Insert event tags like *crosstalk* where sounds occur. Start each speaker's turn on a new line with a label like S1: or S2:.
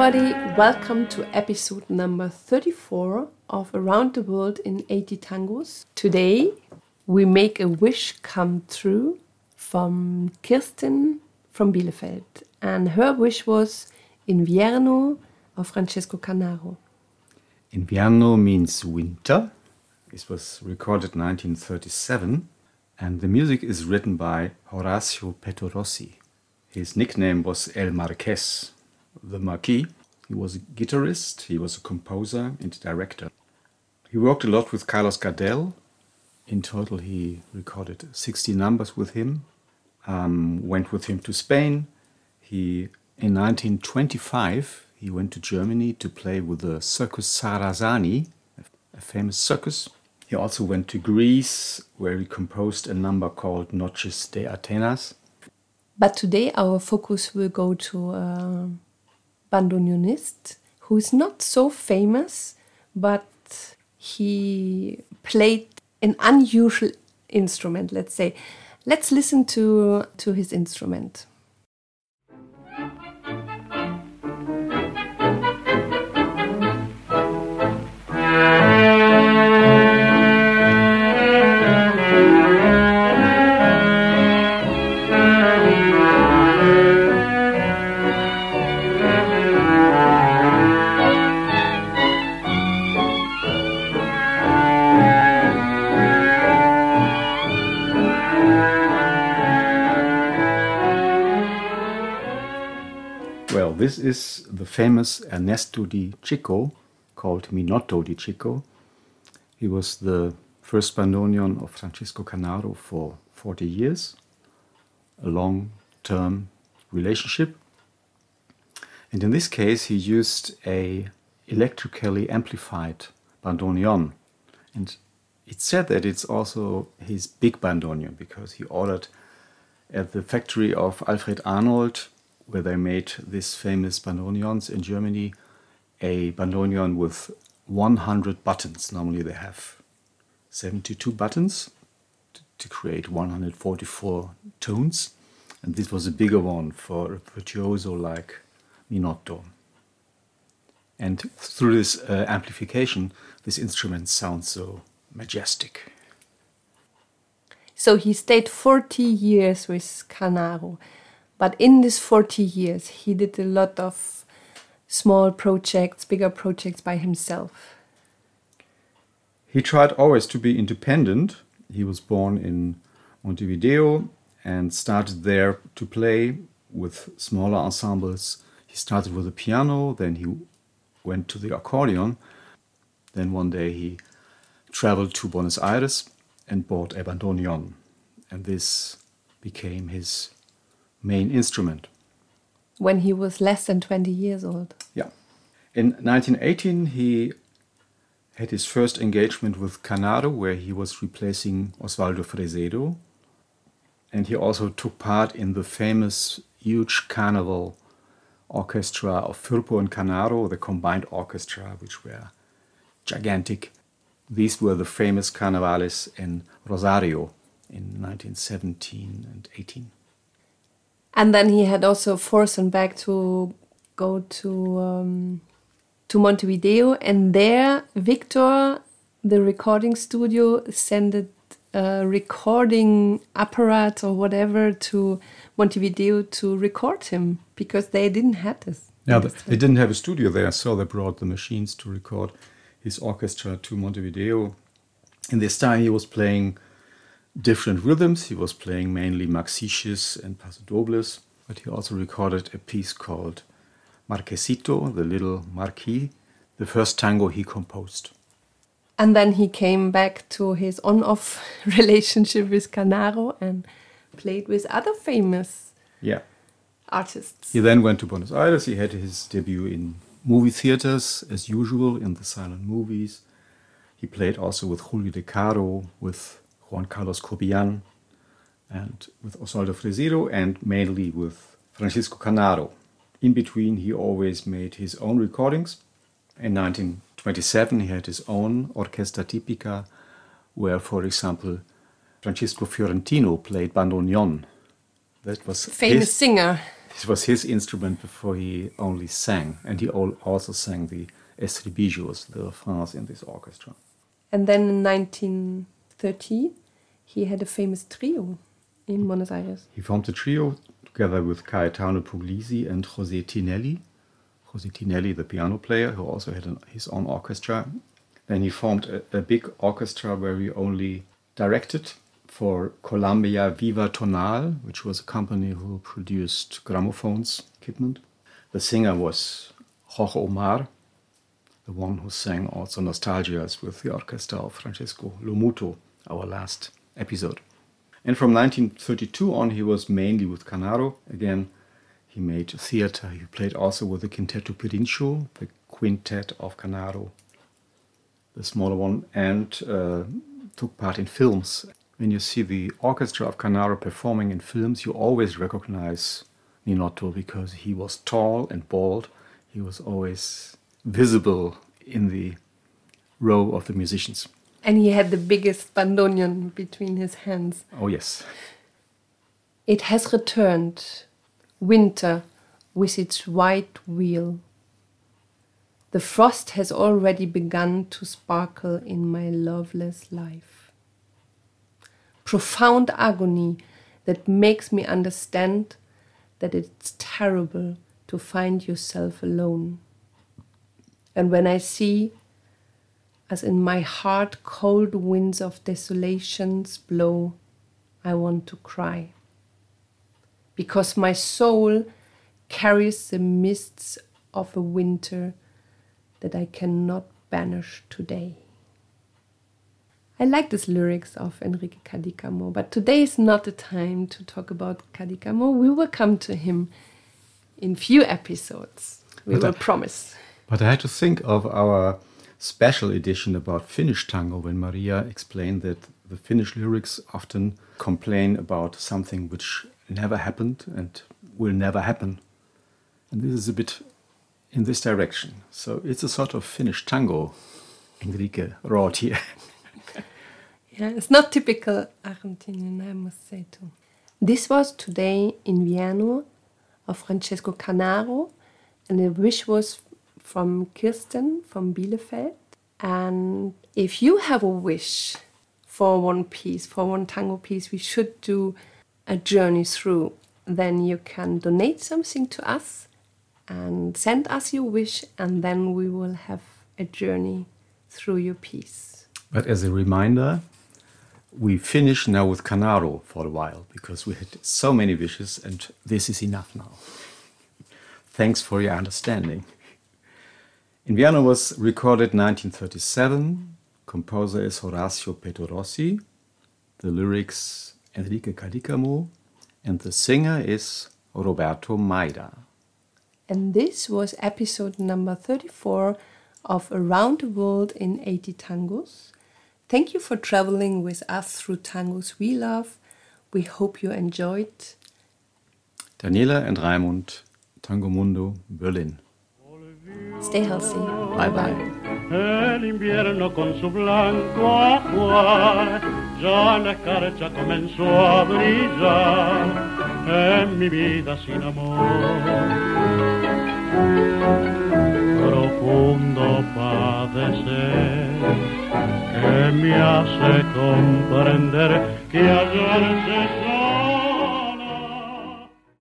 S1: everybody, welcome to episode number 34 of Around the World in 80 Tangos. Today we make a wish come true from Kirsten from Bielefeld, and her wish was Invierno of Francesco Canaro.
S2: Invierno means winter. This was recorded in 1937, and the music is written by Horacio Pettorossi. His nickname was El Marqués, the Marquis. He was a guitarist, he was a composer and director. He worked a lot with Carlos Gardel. In total, he recorded 60 numbers with him. Um, went with him to Spain. He, in 1925, he went to Germany to play with the Circus Sarrasani, a famous circus. He also went to Greece, where he composed a number called Noches de Atenas.
S1: But today our focus will go to a bandoneonist who is not so famous, but he played an unusual instrument, let's say. Let's listen to, to his instrument.
S2: This is the famous Ernesto di Cicco, called Minotto di Cicco. He was the first bandoneon of Francisco Canaro for 40 years, a long term relationship. And in this case, he used a electrically amplified bandoneon. And it's said that it's also his big bandoneon because he ordered at the factory of Alfred Arnold, where they made this famous bandoneons in Germany, a bandoneon with 100 buttons. Normally they have 72 buttons to, create 144 tones. And this was a bigger one for a virtuoso like Minotto. And through this uh, amplification, this instrument sounds so majestic.
S1: So he stayed 40 years with Canaro. But in these 40 years, he did a lot of small projects, bigger projects by himself.
S2: He tried always to be independent. He was born in Montevideo and started there to play with smaller ensembles. He started with the piano, then he went to the accordion. Then one day he traveled to Buenos Aires and bought a bandoneon. And this became his main instrument.
S1: When he was less than 20 years old.
S2: Yeah. In 1918, he had his first engagement with Canaro, where he was replacing Osvaldo Fresedo. And he also took part in the famous huge carnival orchestra of Firpo and Canaro, the combined orchestra, which were gigantic. These were the famous carnavales in Rosario in 1917 and 18.
S1: And then he had also Forsenbeck to go to um, to Montevideo, and there Victor, the recording studio, sent a recording apparatus or whatever to Montevideo to record him because they didn't have this.
S2: Yeah, they didn't have a studio there, so they brought the machines to record his orchestra to Montevideo. In this time, he was playing different rhythms. He was playing mainly Maxixes and Pasodobles, but he also recorded a piece called Marquesito, the little Marquis, the first tango he composed.
S1: And then he came back to his on off *laughs* relationship with Canaro and played with other famous
S2: Yeah.
S1: artists.
S2: He then went to Buenos Aires. He had his debut in movie theaters, as usual, in the silent movies. He played also with Julio De Caro, with Juan Carlos Cobian, and with Osvaldo Fresedo, and mainly with Francisco Canaro. In between, he always made his own recordings. In 1927, he had his own Orquesta Tipica, where, for example, Francisco Fiorentino played bandoneon. That was
S1: Famous
S2: his,
S1: singer.
S2: This was his instrument before he only sang, and he also sang the estribillos, the refrains in this orchestra.
S1: And then in 1930, he had a famous trio in Buenos Aires.
S2: He formed a trio together with Gaetano Puglisi and José Tinelli. José Tinelli, the piano player, who also had an, his own orchestra. Then he formed a, a big orchestra where he only directed for Columbia Viva Tonal, which was a company who produced gramophones equipment. The singer was Jorge Omar, the one who sang also Nostalgias with the orchestra of Francesco Lomuto, our last episode. And from 1932 on, he was mainly with Canaro. Again, he made theater. He played also with the Quinteto Pirincho, the quintet of Canaro, the smaller one, and uh, took part in films. When you see the orchestra of Canaro performing in films, you always recognize Minotto because he was tall and bald. He was always visible in the row of the musicians.
S1: And he had the biggest bandoneon between his hands.
S2: Oh, yes.
S1: It has returned, winter, with its white wheel. The frost has already begun to sparkle in my loveless life. Profound agony that makes me understand that it's terrible to find yourself alone. And when I see, as in my heart cold winds of desolations blow, I want to cry. Because my soul carries the mists of a winter that I cannot banish today. I like these lyrics of Enrique Cadícamo, but today is not the time to talk about Cadícamo. We will come to him in few episodes. We but will I, promise.
S2: But I had to think of our special edition about Finnish tango when Maria explained that the Finnish lyrics often complain about something which never happened and will never happen. And this is a bit in this direction. So it's a sort of Finnish tango Enrique wrote here. *laughs*
S1: yeah, it's not typical Argentinian, I must say too. This was today Invierno of Francesco Canaro, and the wish was from Kirsten from Bielefeld. And if you have a wish for one piece, for one tango piece, we should do a journey through, then you can donate something to us and send us your wish, and then we will have a journey through your piece.
S2: But as a reminder, we finish now with Canaro for a while because we had so many wishes, and this is enough now. Thanks for your understanding. Invierno was recorded 1937. Composer is Horacio Pettorossi. The lyrics Enrique Cadícamo. And the singer is Roberto Maida.
S1: And this was episode number 34 of Around the World in 80 Tangos. Thank you for traveling with us through tangos we love. We hope you enjoyed.
S2: Daniela and Raimund, Tango Mundo, Berlin.
S1: Stay healthy.
S2: Bye bye.
S3: El invierno con su blanco ajuar ya la escarcha comenzó a brillar en mi vida sin amor. Profundo padecer que me hace comprender que hallarse